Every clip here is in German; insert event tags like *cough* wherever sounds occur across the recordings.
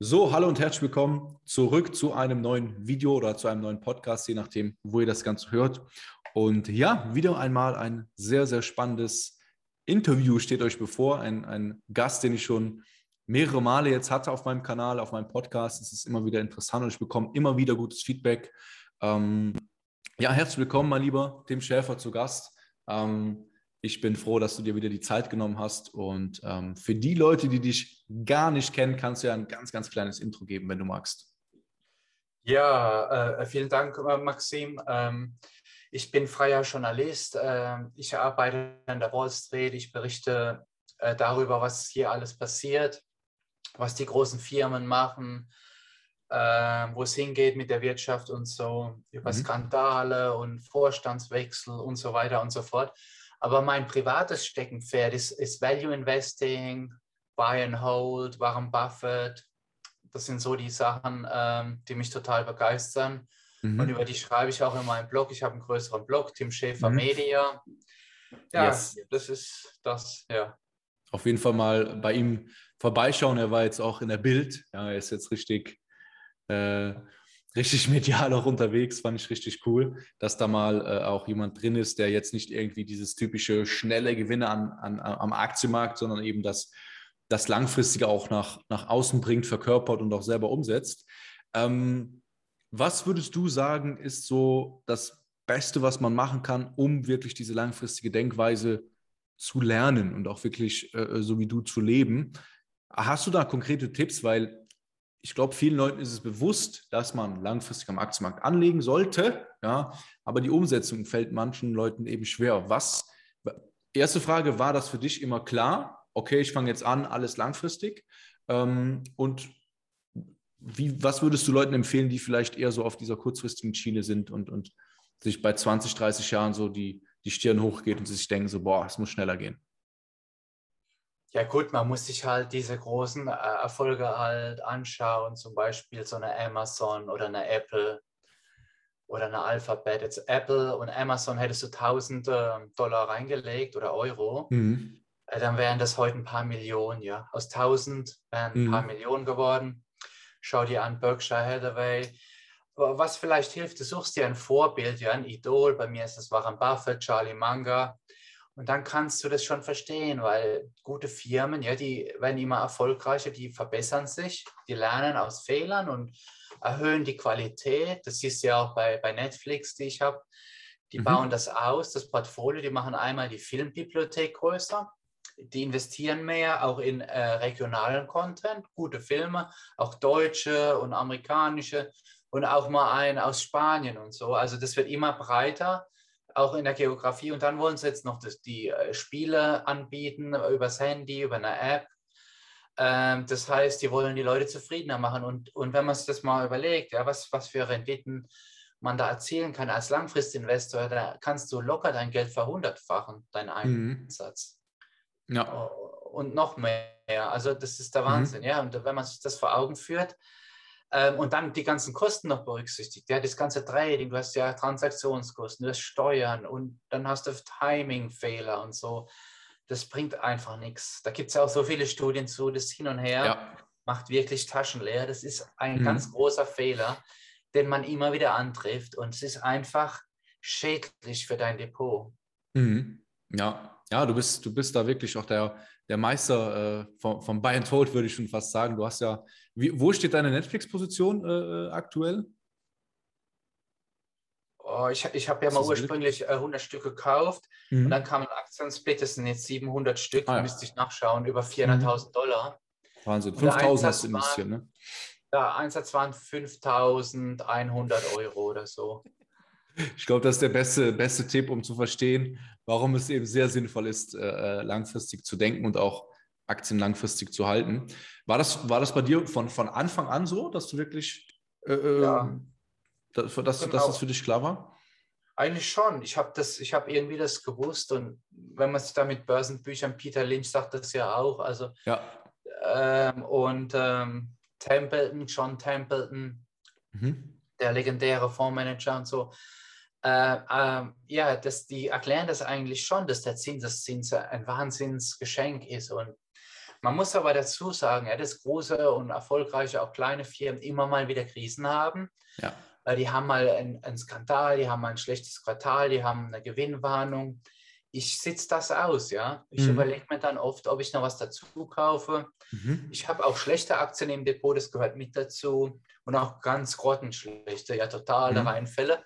So, hallo und herzlich willkommen zurück zu einem neuen Video oder zu einem neuen Podcast, je nachdem, wo ihr das Ganze hört. Und ja, wieder einmal ein sehr, sehr spannendes Interview steht euch bevor. Ein, ein Gast, den ich schon mehrere Male jetzt hatte auf meinem Kanal, auf meinem Podcast. Es ist immer wieder interessant und ich bekomme immer wieder gutes Feedback. Ähm, ja, herzlich willkommen, mein lieber Tim Schäfer, zu Gast. Ähm, ich bin froh, dass du dir wieder die Zeit genommen hast. Und ähm, für die Leute, die dich gar nicht kennen, kannst du ja ein ganz, ganz kleines Intro geben, wenn du magst. Ja, äh, vielen Dank, äh, Maxim. Ähm, ich bin freier Journalist. Äh, ich arbeite an der Wall Street. Ich berichte äh, darüber, was hier alles passiert, was die großen Firmen machen, äh, wo es hingeht mit der Wirtschaft und so, über mhm. Skandale und Vorstandswechsel und so weiter und so fort. Aber mein privates Steckenpferd ist, ist Value Investing, Buy and Hold, Warren Buffett. Das sind so die Sachen, ähm, die mich total begeistern. Mhm. Und über die schreibe ich auch in meinem Blog. Ich habe einen größeren Blog, Tim Schäfer mhm. Media. Ja, yes. das ist das, ja. Auf jeden Fall mal bei ihm vorbeischauen. Er war jetzt auch in der Bild. Ja, er ist jetzt richtig äh, richtig *laughs* medial auch unterwegs, fand ich richtig cool, dass da mal äh, auch jemand drin ist, der jetzt nicht irgendwie dieses typische schnelle Gewinne an, an, am Aktienmarkt, sondern eben das, das Langfristige auch nach, nach außen bringt, verkörpert und auch selber umsetzt. Ähm, was würdest du sagen, ist so das Beste, was man machen kann, um wirklich diese langfristige Denkweise zu lernen und auch wirklich äh, so wie du zu leben? Hast du da konkrete Tipps? Weil ich glaube, vielen Leuten ist es bewusst, dass man langfristig am Aktienmarkt anlegen sollte, ja, aber die Umsetzung fällt manchen Leuten eben schwer. Was, erste Frage, war das für dich immer klar? Okay, ich fange jetzt an, alles langfristig. Ähm, und wie, was würdest du Leuten empfehlen, die vielleicht eher so auf dieser kurzfristigen Schiene sind und, und sich bei 20, 30 Jahren so die, die Stirn hochgeht und sich denken so, boah, es muss schneller gehen? Ja gut, man muss sich halt diese großen äh, Erfolge halt anschauen, zum Beispiel so eine Amazon oder eine Apple oder eine Alphabet. Jetzt Apple und Amazon hättest du 1000 äh, Dollar reingelegt oder Euro, mhm. äh, dann wären das heute ein paar Millionen, ja. Aus 1000 wären ein mhm. paar Millionen geworden. Schau dir an Berkshire Hathaway. Was vielleicht hilft, du suchst dir ein Vorbild, ja, ein Idol. Bei mir ist das Warren Buffett, Charlie Munger und dann kannst du das schon verstehen, weil gute Firmen, ja, die werden immer erfolgreicher, die verbessern sich, die lernen aus Fehlern und erhöhen die Qualität. Das ist ja auch bei, bei Netflix, die ich habe. Die mhm. bauen das aus, das Portfolio, die machen einmal die Filmbibliothek größer, die investieren mehr auch in äh, regionalen Content, gute Filme, auch deutsche und amerikanische und auch mal einen aus Spanien und so. Also das wird immer breiter auch in der Geografie. Und dann wollen sie jetzt noch das, die äh, Spiele anbieten übers Handy, über eine App. Ähm, das heißt, die wollen die Leute zufriedener machen. Und, und wenn man sich das mal überlegt, ja, was, was für Renditen man da erzielen kann als Langfristinvestor, da kannst du locker dein Geld verhundertfachen, deinen mhm. Einsatz. Mhm. Ja. Und noch mehr. Also das ist der mhm. Wahnsinn. Mhm. Ja, und wenn man sich das vor Augen führt, ähm, und dann die ganzen Kosten noch berücksichtigt. Ja, das ganze Trading, du hast ja Transaktionskosten, du hast Steuern und dann hast du Timing-Fehler und so. Das bringt einfach nichts. Da gibt es ja auch so viele Studien zu, das Hin und Her ja. macht wirklich taschenleer. Das ist ein mhm. ganz großer Fehler, den man immer wieder antrifft und es ist einfach schädlich für dein Depot. Mhm. Ja, ja, du bist, du bist da wirklich auch der, der Meister äh, vom, vom Buy and Hold, würde ich schon fast sagen. Du hast ja, wie, wo steht deine Netflix-Position äh, äh aktuell? Oh, ich ich habe ja mal ursprünglich äh, 100 Stück gekauft mhm. und dann kam ein Aktiensplit, das sind jetzt 700 Stück, ah, ja. müsste ich nachschauen, über 400.000 mhm. Dollar. Wahnsinn, 5.000 hast du investiert, ne? Ja, Einsatz waren 5.100 Euro oder so. Ich glaube, das ist der beste, beste Tipp, um zu verstehen, warum es eben sehr sinnvoll ist, äh, äh, langfristig zu denken und auch Aktien langfristig zu halten. War das, war das bei dir von, von Anfang an so, dass du wirklich, äh, äh ja. dass, dass, genau. dass das für dich klar war? Eigentlich schon. Ich habe das, irgendwie das gewusst und wenn man sich da mit Börsenbüchern, Peter Lynch sagt das ja auch, also ja. Ähm, und ähm, Templeton, John Templeton, mhm. der legendäre Fondsmanager und so, äh, äh, ja, das, die erklären das eigentlich schon, dass der Zinseszins ein Wahnsinnsgeschenk ist. Und Man muss aber dazu sagen, ja, dass große und erfolgreiche, auch kleine Firmen immer mal wieder Krisen haben. Ja. Äh, die haben mal einen, einen Skandal, die haben mal ein schlechtes Quartal, die haben eine Gewinnwarnung. Ich sitze das aus, ja. Ich Mhm. überlege mir dann oft, ob ich noch was dazu kaufe. Mhm. Ich habe auch schlechte Aktien im Depot, das gehört mit dazu. Und auch ganz grottenschlechte, ja, totale Mhm. Reinfälle.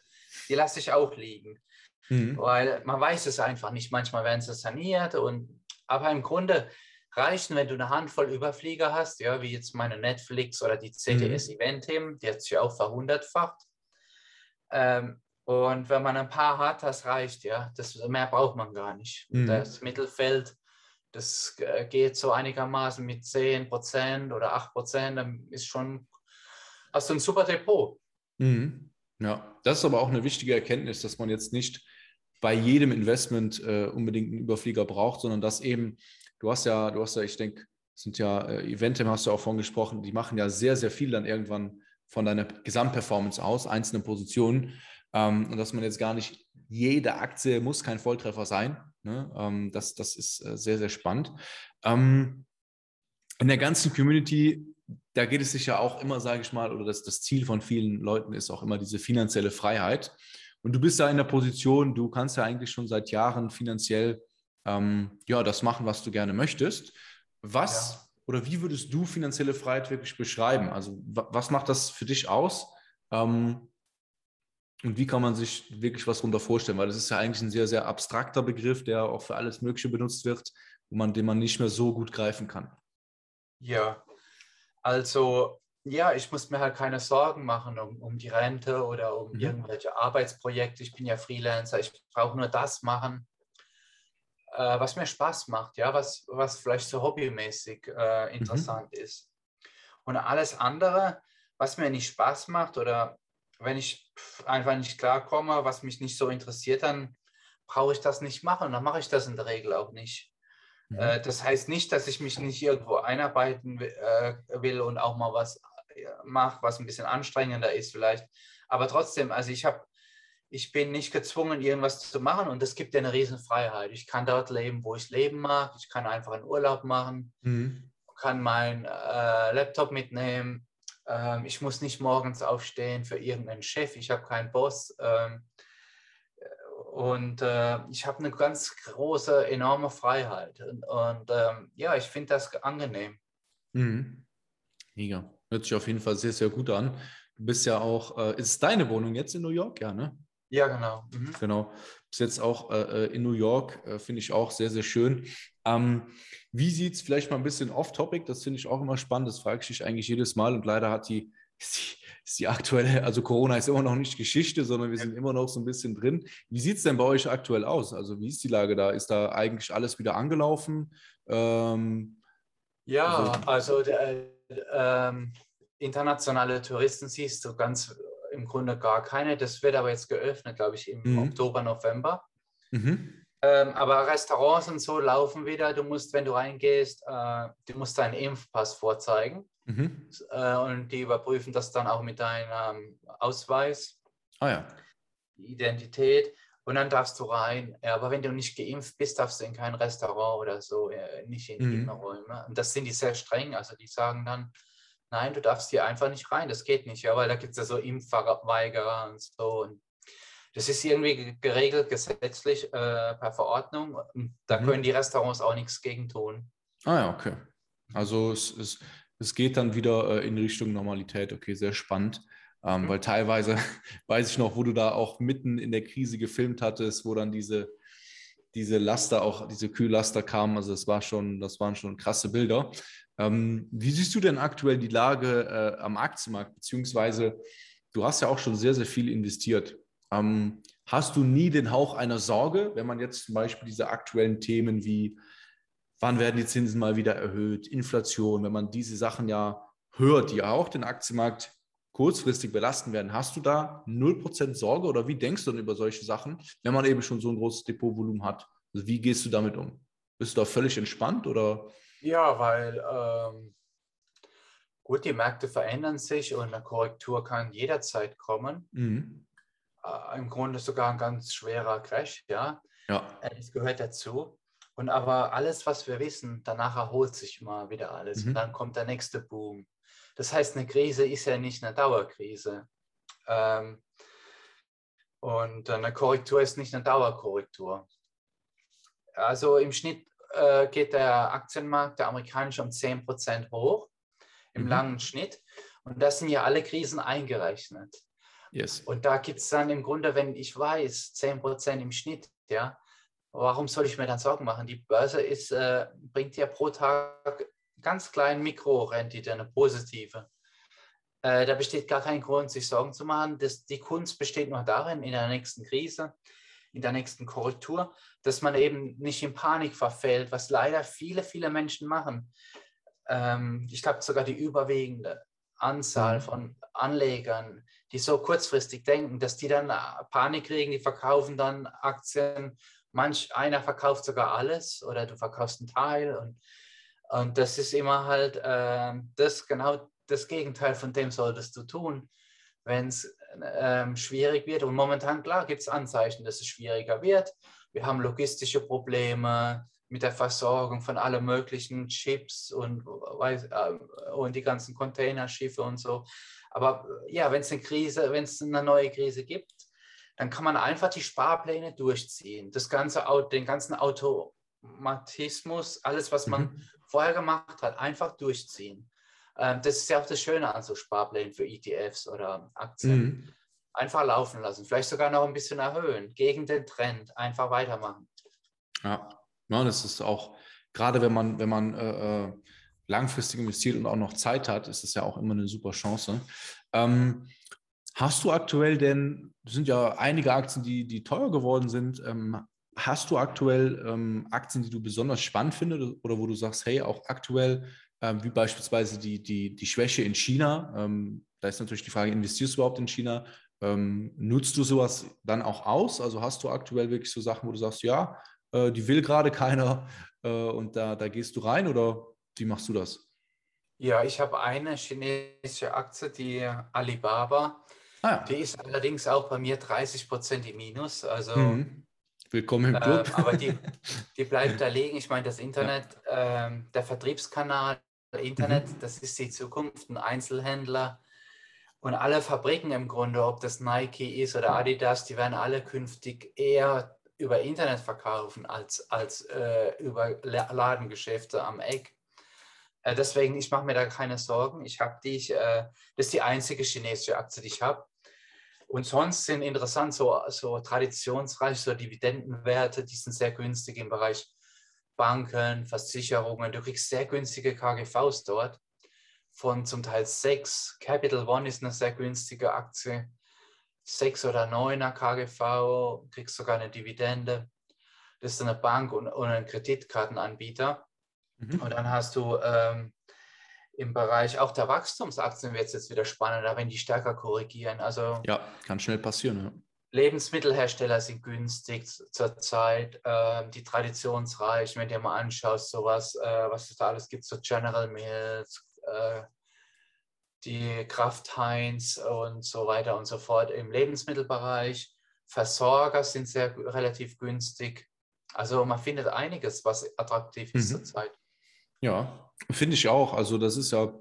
Die lasse ich auch liegen, Mhm. weil man weiß es einfach nicht. Manchmal werden sie saniert. Und, aber im Grunde reichen, wenn du eine Handvoll Überflieger hast, ja, wie jetzt meine Netflix oder die CTS Eventim, die hat sich auch verhundertfacht. Ähm, und wenn man ein paar hat, das reicht, ja. Das, mehr braucht man gar nicht. Mhm. Das Mittelfeld, das äh, geht so einigermaßen mit 10% oder 8%, dann ist schon, hast du ein super Depot. Mhm. Ja, das ist aber auch eine wichtige Erkenntnis, dass man jetzt nicht bei jedem Investment äh, unbedingt einen Überflieger braucht, sondern dass eben, du hast ja, du hast ja, ich denke, sind ja äh, Eventim, hast du auch vorhin gesprochen, die machen ja sehr, sehr viel dann irgendwann von deiner Gesamtperformance aus, einzelne Positionen. Ähm, und dass man jetzt gar nicht, jede Aktie muss kein Volltreffer sein. Ne? Ähm, das, das ist äh, sehr, sehr spannend. Ähm, in der ganzen Community, da geht es sich ja auch immer, sage ich mal, oder das, das Ziel von vielen Leuten ist auch immer diese finanzielle Freiheit. Und du bist da in der Position, du kannst ja eigentlich schon seit Jahren finanziell ähm, ja, das machen, was du gerne möchtest. Was Ja. oder wie würdest du finanzielle Freiheit wirklich beschreiben? Also wa- was macht das für dich aus? Ähm, und wie kann man sich wirklich was darunter vorstellen? Weil das ist ja eigentlich ein sehr, sehr abstrakter Begriff, der auch für alles Mögliche benutzt wird, wo man, den man nicht mehr so gut greifen kann. Ja, also ja, ich muss mir halt keine Sorgen machen um, um die Rente oder um Mhm. irgendwelche Arbeitsprojekte. Ich bin ja Freelancer, ich brauche nur das machen, äh, was mir Spaß macht, ja, was, was vielleicht so hobbymäßig äh, interessant ist. Und alles andere, was mir nicht Spaß macht oder wenn ich einfach nicht klarkomme, was mich nicht so interessiert, dann brauche ich das nicht machen. Dann mache ich das in der Regel auch nicht. Mhm. Äh, Das heißt nicht, dass ich mich nicht irgendwo einarbeiten äh, will und auch mal was äh, mache, was ein bisschen anstrengender ist vielleicht. Aber trotzdem, also ich habe, ich bin nicht gezwungen, irgendwas zu machen und das gibt dir eine Riesenfreiheit. Ich kann dort leben, wo ich leben mag. Ich kann einfach einen Urlaub machen, Mhm. kann meinen äh, Laptop mitnehmen. Ähm, ich muss nicht morgens aufstehen für irgendeinen Chef. Ich habe keinen Boss. Ähm, und äh, ich habe eine ganz große, enorme Freiheit. Und, und ähm, ja, ich finde das angenehm. Mhm. Mega. Hört sich auf jeden Fall sehr, sehr gut an. Du bist ja auch, äh, ist deine Wohnung jetzt in New York? Ja, ne? Ja, genau. Mhm. Genau. Bis jetzt auch äh, äh, in New York, äh, finde ich auch sehr, sehr schön. Ähm, wie sieht es vielleicht mal ein bisschen off-topic? Das finde ich auch immer spannend. Das frage ich dich eigentlich jedes Mal. Und leider hat die, ist die, ist die aktuelle, also Corona ist immer noch nicht Geschichte, sondern wir sind immer noch so ein bisschen drin. Wie sieht es denn bei euch aktuell aus? Also wie ist die Lage da? Ist da eigentlich alles wieder angelaufen? Ähm, Ja, Also- also der, ähm, internationale Touristen siehst du ganz im Grunde gar keine. Das wird aber jetzt geöffnet, glaube ich, im Mhm. Oktober, November. mhm. Ähm, aber Restaurants und so laufen wieder. Du musst, wenn du reingehst, äh, du musst deinen Impfpass vorzeigen Mhm. äh, und die überprüfen das dann auch mit deinem Ausweis, Ah ja. Identität und dann darfst du rein. Aber wenn du nicht geimpft bist, darfst du in kein Restaurant oder so, äh, nicht in Mhm. Innenräume. Und das sind die sehr streng. Also die sagen dann, nein, du darfst hier einfach nicht rein. Das geht nicht, ja, weil da gibt es ja so Impfweigerer und so. Und das ist irgendwie ge- geregelt gesetzlich äh, per Verordnung. Und da Mhm. können die Restaurants auch nichts gegen tun. Ah ja, okay. Also es, es, es geht dann wieder äh, in Richtung Normalität. Okay, sehr spannend. Ähm, Mhm. Weil teilweise *laughs* weiß ich noch, wo du da auch mitten in der Krise gefilmt hattest, wo dann diese, diese Laster, auch diese Kühllaster kamen. Also das war schon, das waren schon krasse Bilder. Ähm, wie siehst du denn aktuell die Lage äh, am Aktienmarkt? Beziehungsweise du hast ja auch schon sehr, sehr viel investiert. Ähm, hast du nie den Hauch einer Sorge, wenn man jetzt zum Beispiel diese aktuellen Themen wie wann werden die Zinsen mal wieder erhöht, Inflation, wenn man diese Sachen ja hört, die ja auch den Aktienmarkt kurzfristig belasten werden, hast du da 0% Sorge oder wie denkst du denn über solche Sachen, wenn man eben schon so ein großes Depotvolumen hat? Also wie gehst du damit um? Bist du da völlig entspannt oder? Ja, weil ähm, gut, die Märkte verändern sich und eine Korrektur kann jederzeit kommen. Mhm. Äh, Im Grunde sogar ein ganz schwerer Crash, ja. Ja. Äh, Das gehört dazu. Und aber alles, was wir wissen, danach erholt sich mal wieder alles. Mhm. Und dann kommt der nächste Boom. Das heißt, eine Krise ist ja nicht eine Dauerkrise. Ähm, und eine Korrektur ist nicht eine Dauerkorrektur. Also im Schnitt äh, geht der Aktienmarkt, der amerikanische, um 10% hoch, im mhm. langen Schnitt. Und das sind ja alle Krisen eingerechnet. Yes. Und da gibt es dann im Grunde, wenn ich weiß, 10% im Schnitt, ja, warum soll ich mir dann Sorgen machen? Die Börse ist, äh, bringt ja pro Tag ganz kleinen Mikrorendite, eine positive. Äh, da besteht gar kein Grund, sich Sorgen zu machen. Das, die Kunst besteht nur darin, in der nächsten Krise, in der nächsten Korrektur, dass man eben nicht in Panik verfällt, was leider viele, viele Menschen machen. Ähm, ich glaube sogar die überwiegende Anzahl mhm. von Anlegern, die so kurzfristig denken, dass die dann Panik kriegen, die verkaufen dann Aktien. Manch einer verkauft sogar alles oder du verkaufst einen Teil. Und, und das ist immer halt äh, das genau das Gegenteil von dem solltest du tun, wenn es ähm, schwierig wird. Und momentan, klar, gibt es Anzeichen, dass es schwieriger wird. Wir haben logistische Probleme, mit der Versorgung von allen möglichen Chips und, äh, und die ganzen Containerschiffe und so. Aber ja, wenn es eine Krise, wenn es eine neue Krise gibt, dann kann man einfach die Sparpläne durchziehen. Das ganze, den ganzen Automatismus, alles, was man mhm. vorher gemacht hat, einfach durchziehen. Ähm, das ist ja auch das Schöne an so Sparplänen für ETFs oder Aktien. Mhm. Einfach laufen lassen, vielleicht sogar noch ein bisschen erhöhen, gegen den Trend, einfach weitermachen. Ja, ja, das ist auch, gerade wenn man, wenn man äh, äh, langfristig investiert und auch noch Zeit hat, ist das ja auch immer eine super Chance. Ähm, hast du aktuell denn, es sind ja einige Aktien, die, die teuer geworden sind, ähm, hast du aktuell ähm, Aktien, die du besonders spannend findest oder wo du sagst, hey, auch aktuell, ähm, wie beispielsweise die, die, die Schwäche in China, ähm, da ist natürlich die Frage, investierst du überhaupt in China? Ähm, nutzt du sowas dann auch aus? Also hast du aktuell wirklich so Sachen, wo du sagst, ja, äh, die will gerade keiner äh, und da, da gehst du rein oder wie machst du das? Ja, ich habe eine chinesische Aktie, die Alibaba. Ah. Die ist allerdings auch bei mir 30 Prozent im Minus. Also, mhm. Willkommen im Club. Äh, aber die, *laughs* die bleibt da liegen. Ich meine, das Internet, ja. äh, der Vertriebskanal, Internet, mhm. das ist die Zukunft, ein Einzelhändler. Und alle Fabriken im Grunde, ob das Nike ist oder Adidas, die werden alle künftig eher über Internet verkaufen als, als äh, über Ladengeschäfte am Eck. Äh, deswegen, ich mache mir da keine Sorgen. Ich habe die, äh, das ist die einzige chinesische Aktie, die ich habe. Und sonst sind interessant so, so traditionsreich, so Dividendenwerte, die sind sehr günstig im Bereich Banken, Versicherungen. Du kriegst sehr günstige KGVs dort von zum Teil sechs. Capital One ist eine sehr günstige Aktie. 6 oder 9er KGV, kriegst sogar eine Dividende. Das ist eine Bank und, und ein Kreditkartenanbieter. Mhm. Und dann hast du ähm, im Bereich auch der Wachstumsaktien wird es jetzt wieder spannender, wenn die stärker korrigieren. Also ja, kann schnell passieren. Ja. Lebensmittelhersteller sind günstig zurzeit, äh, die traditionsreich, wenn du dir mal anschaust, sowas, äh, was es da alles gibt, so General Mills, äh, die Kraft Heinz und so weiter und so fort im Lebensmittelbereich. Versorger sind sehr relativ günstig. Also man findet einiges, was attraktiv ist mhm. zurzeit. Ja, finde ich auch. Also das ist ja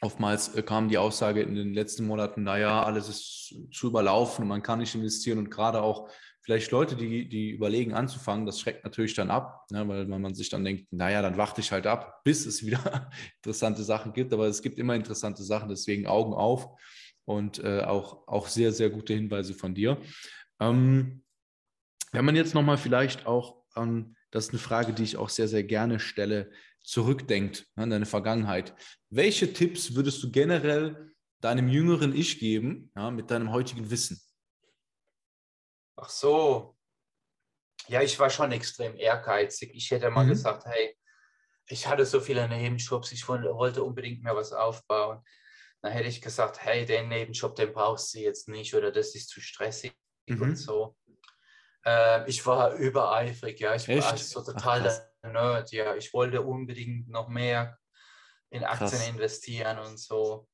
oftmals äh, kam die Aussage in den letzten Monaten, naja, alles ist zu überlaufen und man kann nicht investieren und gerade auch vielleicht Leute, die, die überlegen anzufangen, das schreckt natürlich dann ab, ne, weil, weil man sich dann denkt, naja, dann warte ich halt ab, *laughs* bis es wieder interessante Sachen gibt. Aber es gibt immer interessante Sachen, deswegen Augen auf und äh, auch, auch sehr, sehr gute Hinweise von dir. Ähm, wenn man jetzt nochmal vielleicht auch an, das ist eine Frage, die ich auch sehr, sehr gerne stelle, zurückdenkt ne, an deine Vergangenheit. Welche Tipps würdest du generell deinem jüngeren Ich geben, ja, mit deinem heutigen Wissen? Ach so. Ja, ich war schon extrem ehrgeizig. Ich hätte mal mhm. gesagt, hey, ich hatte so viele Nebenjobs, ich wollte unbedingt mehr was aufbauen. Dann hätte ich gesagt, hey, den Nebenjob, den brauchst du jetzt nicht oder das ist zu stressig mhm. und so. Äh, ich war übereifrig, ja. Ich Echt? war so total Ach, Nerd, ja. Ich wollte unbedingt noch mehr in Aktien krass. investieren und so.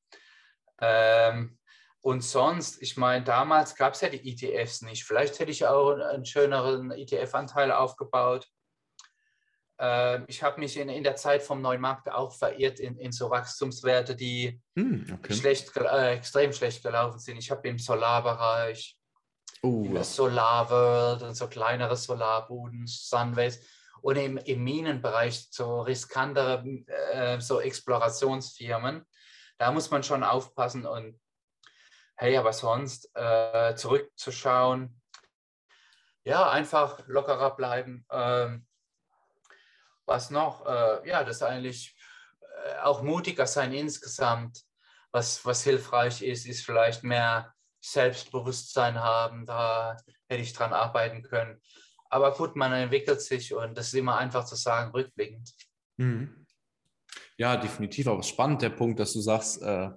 Ähm, und sonst, ich meine, damals gab es ja die ETFs nicht. Vielleicht hätte ich auch einen schöneren ETF-Anteil aufgebaut. äh, ich habe mich in, in der Zeit vom neuen Markt auch verirrt in, in so Wachstumswerte, die hm, okay. schlecht, äh, extrem schlecht gelaufen sind. Ich habe im Solarbereich, uh, in der Solarworld und so kleinere Solarbuden, Sunways und im, im Minenbereich so riskantere äh, so Explorationsfirmen. Da muss man schon aufpassen und hey, aber sonst äh, zurückzuschauen, ja, einfach lockerer bleiben. Ähm, was noch? Äh, ja, das eigentlich äh, auch mutiger sein insgesamt. Was, was hilfreich ist, ist vielleicht mehr Selbstbewusstsein haben. Da hätte ich dran arbeiten können. Aber gut, man entwickelt sich und das ist immer einfach zu sagen, rückblickend. Mhm. Ja, definitiv. Aber spannend der Punkt, dass du sagst, äh,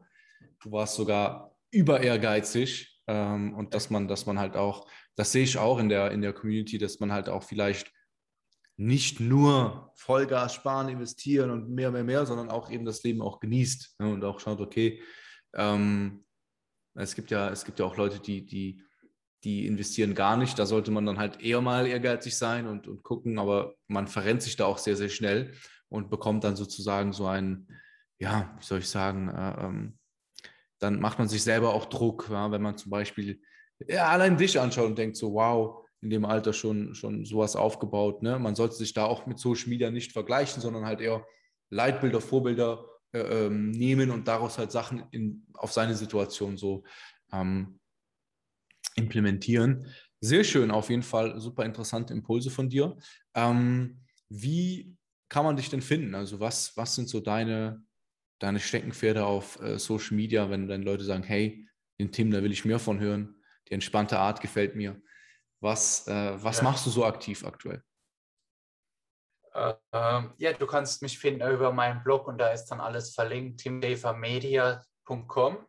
du warst sogar über ehrgeizig ähm, und dass man, dass man halt auch das sehe ich auch in der, in der Community, dass man halt auch vielleicht nicht nur Vollgas sparen, investieren und mehr, mehr, mehr, sondern auch eben das Leben auch genießt ne, und auch schaut, okay, ähm, es gibt ja, es gibt ja auch Leute, die, die, die investieren gar nicht. Da sollte man dann halt eher mal ehrgeizig sein und, und gucken, aber man verrennt sich da auch sehr, sehr schnell und bekommt dann sozusagen so ein, ja, wie soll ich sagen, äh, ähm, dann macht man sich selber auch Druck, ja, wenn man zum Beispiel ja, allein dich anschaut und denkt so, wow, in dem Alter schon, schon sowas aufgebaut. Ne? Man sollte sich da auch mit Social Media nicht vergleichen, sondern halt eher Leitbilder, Vorbilder äh, ähm, nehmen und daraus halt Sachen in, auf seine Situation so ähm, implementieren. Sehr schön, auf jeden Fall super interessante Impulse von dir. Ähm, wie kann man dich denn finden? Also was, was sind so deine, deine Steckenpferde auf äh, Social Media, wenn dann Leute sagen, hey, den Tim, da will ich mehr von hören? Die entspannte Art gefällt mir. Was, äh, was ja. machst du so aktiv aktuell? Äh, ja, du kannst mich finden über meinen Blog und da ist dann alles verlinkt, timdevermedia.com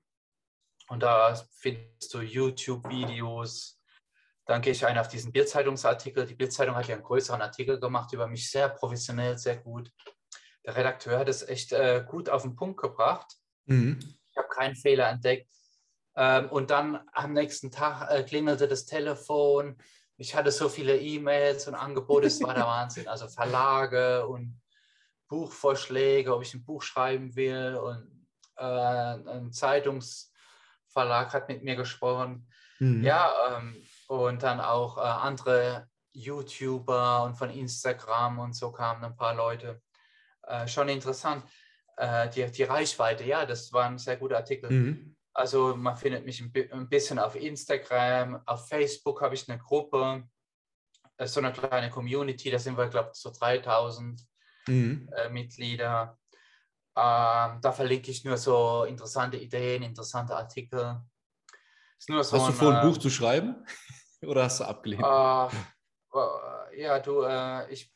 und da findest du YouTube-Videos. Dann gehe ich ein auf diesen Bildzeitungsartikel. Die Bildzeitung hat ja einen größeren Artikel gemacht über mich, sehr professionell, sehr gut. Der Redakteur hat es echt äh, gut auf den Punkt gebracht. Mhm. Ich habe keinen Fehler entdeckt. Ähm, und dann am nächsten Tag äh, klingelte das Telefon. Ich hatte so viele E-Mails und Angebote, es war der *laughs* Wahnsinn. Also Verlage und Buchvorschläge, ob ich ein Buch schreiben will. Und äh, ein Zeitungsverlag hat mit mir gesprochen. Mhm. Ja, ähm, und dann auch äh, andere YouTuber und von Instagram und so kamen ein paar Leute. Äh, schon interessant. Äh, die, die Reichweite, ja, das war ein sehr guter Artikel. Mhm. Also man findet mich ein bisschen auf Instagram, auf Facebook habe ich eine Gruppe, so eine kleine Community, da sind wir, glaube ich, so 3000 mhm. äh, Mitglieder. Ähm, da verlinke ich nur so interessante Ideen, interessante Artikel. So hast du vor, ein Buch zu schreiben *laughs* oder hast du abgelehnt? Äh, ja, du, äh, ich,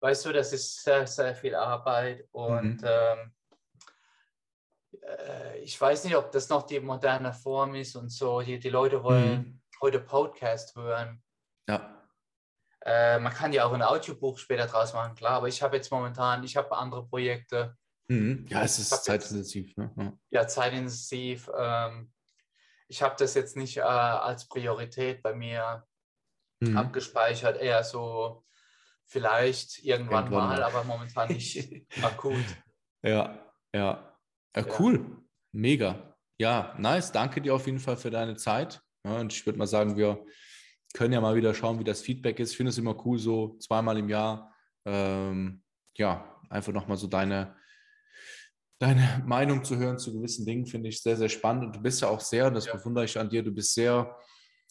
weißt du, das ist sehr, sehr viel Arbeit und mhm. ähm, äh, ich weiß nicht, ob das noch die moderne Form ist und so. Die, die Leute wollen mhm. heute Podcast hören. Ja. Äh, man kann ja auch ein Audiobuch später draus machen, klar, aber ich habe jetzt momentan, ich habe andere Projekte. Mhm. Ja, es ist zeitintensiv. Ne? ja. ja. zeitintensiv. Ähm, ich habe das jetzt nicht äh, als Priorität bei mir mhm. abgespeichert, eher so vielleicht irgendwann, irgendwann mal, mal, aber momentan nicht *laughs* akut. Ja, ja. Ja, cool. Mega. Ja, nice. Danke dir auf jeden Fall für deine Zeit. Ja, und ich würde mal sagen, wir können ja mal wieder schauen, wie das Feedback ist. Ich finde es immer cool, so zweimal im Jahr, ähm, ja, einfach nochmal so deine, deine *laughs* Meinung zu hören zu gewissen Dingen, finde ich sehr, sehr spannend. Und du bist ja auch sehr, das ja. bewundere ich an dir, du bist sehr,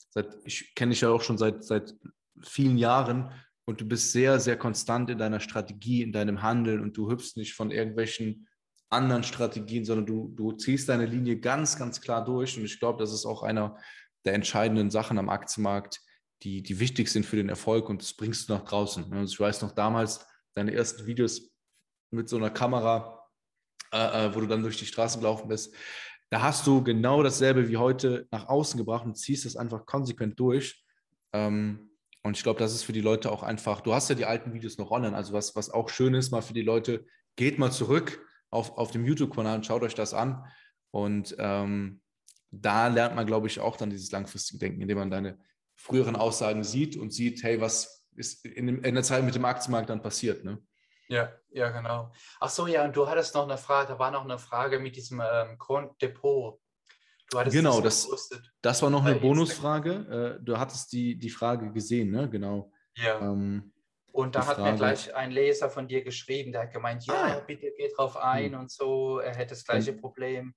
seit, ich kenne dich ja auch schon seit, seit vielen Jahren und du bist sehr, sehr konstant in deiner Strategie, in deinem Handeln und du hüpfst nicht von irgendwelchen anderen Strategien, sondern du, du ziehst deine Linie ganz, ganz klar durch. Und ich glaube, das ist auch einer der entscheidenden Sachen am Aktienmarkt, die, die wichtig sind für den Erfolg und das bringst du nach draußen. Also ich weiß noch damals, deine ersten Videos mit so einer Kamera, äh, äh, wo du dann durch die Straße gelaufen bist, da hast du genau dasselbe wie heute nach außen gebracht und ziehst das einfach konsequent durch. Ähm, und ich glaube, das ist für die Leute auch einfach, du hast ja die alten Videos noch online, also was, was auch schön ist, mal für die Leute, geht mal zurück, auf, auf dem YouTube-Kanal und schaut euch das an. Und ähm, da lernt man, glaube ich, auch dann dieses langfristige Denken, indem man deine früheren Aussagen sieht und sieht, hey, was, ist in, in der Zeit mit dem Aktienmarkt dann passiert. Ne? Ja, ja, genau. Ach so, ja, und du hattest noch eine Frage, da war noch eine Frage mit diesem ähm, Depot. genau, das, das, das, war noch eine Bonusfrage. Äh, du hattest die, die Frage gesehen, ne? Genau. Ja. Ähm, und da hat Frage. mir gleich ein Leser von dir geschrieben, der hat gemeint, ja, ah. bitte geh drauf ein hm. und so, er hätte das gleiche Problem.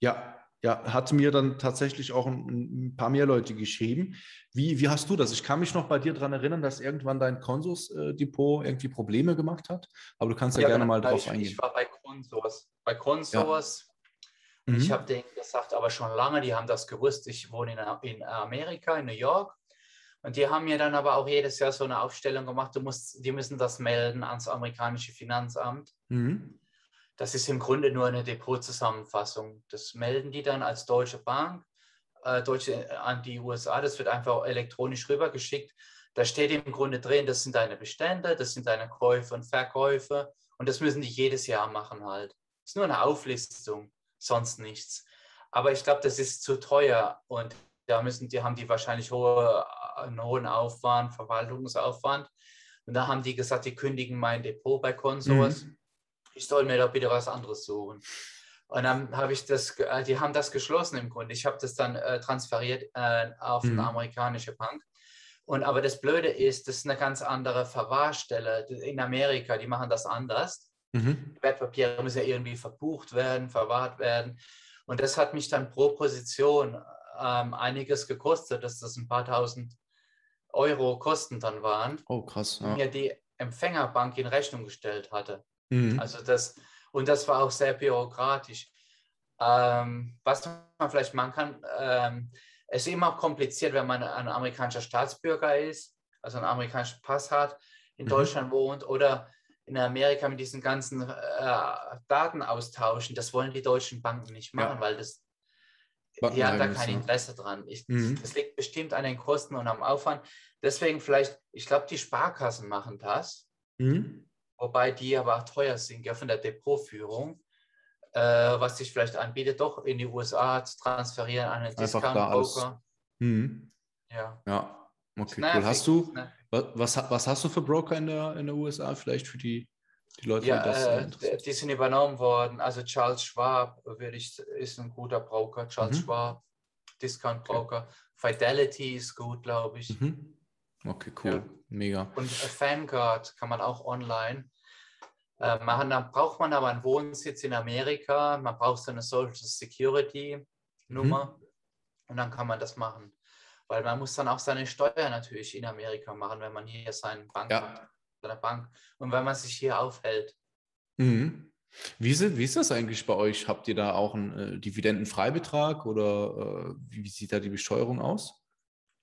Ja, ja, hat mir dann tatsächlich auch ein, ein, paar mehr Leute geschrieben. Wie, wie hast du das? Ich kann mich noch bei dir daran erinnern, dass irgendwann dein Consors-Depot irgendwie Probleme gemacht hat. Aber du kannst ja, ja gerne mal drauf eingehen. Ich war bei Consors. Bei Consors. Ja. Mhm. Ich habe denen gesagt, aber schon lange, die haben das gewusst. Ich wohne in, in Amerika, in New York. Und die haben mir dann aber auch jedes Jahr so eine Aufstellung gemacht, du musst, die müssen das melden ans amerikanische Finanzamt. Mhm. Das ist im Grunde nur eine Depotzusammenfassung. Das melden die dann als Deutsche Bank äh, Deutsche, äh, an die USA. Das wird einfach elektronisch rübergeschickt. Da steht im Grunde drin, das sind deine Bestände, das sind deine Käufe und Verkäufe. Und das müssen die jedes Jahr machen halt. Das ist nur eine Auflistung, sonst nichts. Aber ich glaube, das ist zu teuer und da müssen die haben die wahrscheinlich hohe einen hohen Aufwand, Verwaltungsaufwand. Und da haben die gesagt, die kündigen mein Depot bei Consors. Mhm. Ich soll mir doch bitte was anderes suchen. Und dann habe ich das, äh, die haben das geschlossen im Grunde. Ich habe das dann äh, transferiert äh, auf mhm. eine amerikanische Bank. Und aber das Blöde ist, das ist eine ganz andere Verwahrstelle. In Amerika, die machen das anders. Mhm. Wertpapiere müssen ja irgendwie verbucht werden, verwahrt werden. Und das hat mich dann pro Position ähm, einiges gekostet, dass das ein paar tausend Euro Kosten dann waren. Oh, krass. Ja. Mir die Empfängerbank in Rechnung gestellt hatte. Mhm. Also das, und das war auch sehr bürokratisch. Ähm, was man vielleicht machen kann, ähm, es ist immer kompliziert, wenn man ein amerikanischer Staatsbürger ist, also einen amerikanischen Pass hat, in mhm. Deutschland wohnt oder in Amerika mit diesen ganzen äh, Daten austauschen. Das wollen die deutschen Banken nicht machen, ja. weil das die haben da kein Interesse dran. Ich, mhm. Das liegt bestimmt an den Kosten und am Aufwand. Deswegen vielleicht, ich glaube, die Sparkassen machen das, mhm. Wobei die aber auch teuer sind, ja, von der Depotführung. Äh, was sich vielleicht anbietet, doch in die USA zu transferieren an einen Discount-Broker. Mhm. Ja. Ja, okay, cool. Hast du, was, was hast du für Broker in der, in der USA vielleicht für die die Leute, ja, das äh, die sind übernommen worden. Also Charles Schwab würde ich, ist ein guter Broker. Charles mhm. Schwab, Discount Broker. Okay. Fidelity ist gut, glaube ich. Mhm. Okay, cool. Ja. Mega. Und Vanguard kann man auch online äh, machen. Dann braucht man aber einen Wohnsitz in Amerika. Man braucht so eine Social Security Nummer. Mhm. Und dann kann man das machen. Weil man muss dann auch seine Steuer natürlich in Amerika machen, wenn man hier seinen Bank ja. hat der Bank und wenn man sich hier aufhält. Mhm. Wie, sind, wie ist das eigentlich bei euch? Habt ihr da auch einen äh, Dividendenfreibetrag oder äh, wie sieht da die Besteuerung aus?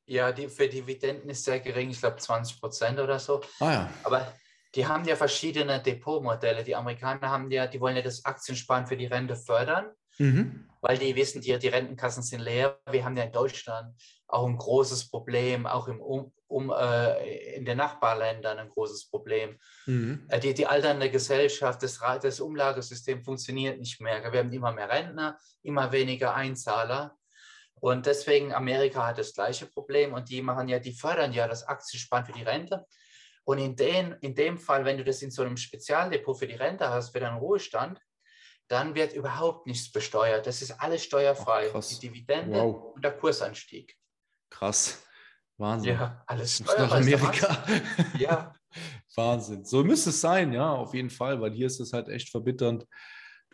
Ja, die, für Dividenden ist sehr gering, ich glaube 20 Prozent oder so. Ah, ja. Aber die haben ja verschiedene Depotmodelle. Die Amerikaner haben ja, die wollen ja das Aktiensparen für die Rente fördern, mhm. weil die wissen, die, die Rentenkassen sind leer. Wir haben ja in Deutschland auch ein großes Problem, auch im um, um äh, in den Nachbarländern ein großes Problem. Mhm. Äh, die, die alternde Gesellschaft, das, das Umlagesystem funktioniert nicht mehr. Wir haben immer mehr Rentner, immer weniger Einzahler. Und deswegen Amerika hat das gleiche Problem und die machen ja, die fördern ja das Aktiensparen für die Rente. Und in, den, in dem Fall, wenn du das in so einem Spezialdepot für die Rente hast, für deinen Ruhestand, dann wird überhaupt nichts besteuert. Das ist alles steuerfrei. Ach, die Dividende wow. und der Kursanstieg. Krass. Wahnsinn. Ja, alles nach Amerika. Ja. *laughs* Wahnsinn. So müsste es sein, ja, auf jeden Fall, weil hier ist es halt echt verbitternd.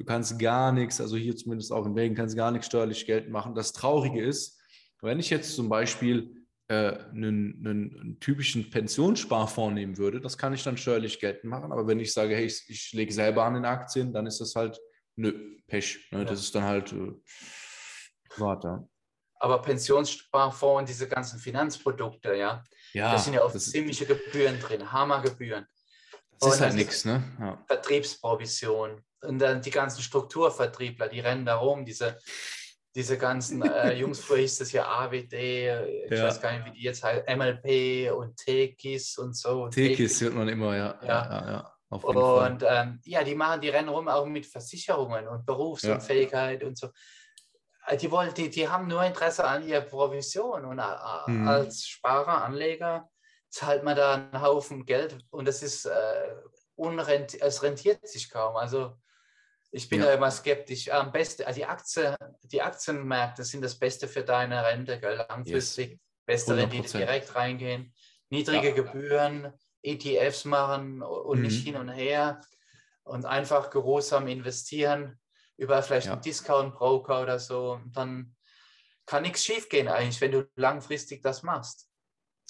Du kannst gar nichts, also hier zumindest auch in Belgien, kannst gar nichts steuerlich geltend machen. Das Traurige ist, wenn ich jetzt zum Beispiel äh, einen, einen, einen, typischen Pensionssparfonds nehmen würde, das kann ich dann steuerlich geltend machen. Aber wenn ich sage, hey, ich, ich lege selber an den Aktien, dann ist das halt, nö, Pech. Ne? Ja. Das ist dann halt äh, privat, ja. Aber Pensionssparfonds und diese ganzen Finanzprodukte, ja, ja da sind ja auch ziemliche Gebühren drin, Hammergebühren. Das ist halt nichts, ne? Ja. Vertriebsprovision. Und dann die ganzen Strukturvertriebler, die rennen da rum, diese, diese ganzen äh, Jungs, früher hieß das ja AWD, ich ja. weiß gar nicht, wie die jetzt heißt, MLP und Tekis und so. Tekis hört man immer, ja. ja. ja, ja und ähm, ja, die machen, die rennen rum auch mit Versicherungen und Berufsunfähigkeit und so. Äh, die, wollen, die, die haben nur Interesse an ihrer Provision und äh, mhm. als Sparer, Anleger, zahlt man da einen Haufen Geld und das ist äh, unrent es rentiert sich kaum. Also ich bin ja. da immer skeptisch. Am besten, also die, Aktie, die Aktienmärkte sind das Beste für deine Rente, gell? langfristig. Yes. Beste 100%. Rendite direkt reingehen, niedrige ja. Gebühren, ETFs machen und mhm. nicht hin und her und einfach geruhsam investieren über vielleicht ja. einen Discount-Broker oder so. Und dann kann nichts schiefgehen eigentlich, wenn du langfristig das machst.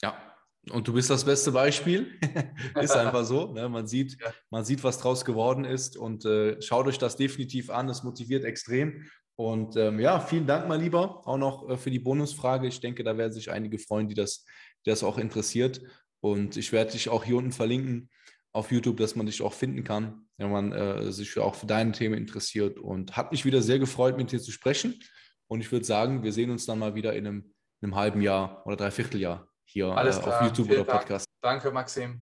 Ja, und du bist das beste Beispiel. *laughs* ist einfach so. Ne? Man, sieht, ja. man sieht, was draus geworden ist und äh, schaut euch das definitiv an. Es motiviert extrem. Und ähm, ja, vielen Dank, mal lieber, auch noch äh, für die Bonusfrage. Ich denke, da werden sich einige freuen, die das, die das auch interessiert. Und ich werde dich auch hier unten verlinken auf YouTube, dass man dich auch finden kann, wenn man äh, sich auch für deine Themen interessiert. Und hat mich wieder sehr gefreut, mit dir zu sprechen. Und ich würde sagen, wir sehen uns dann mal wieder in einem, in einem halben Jahr oder dreiviertel Hier äh, auf YouTube Vielen oder Podcast. Dank. Danke, Maxim.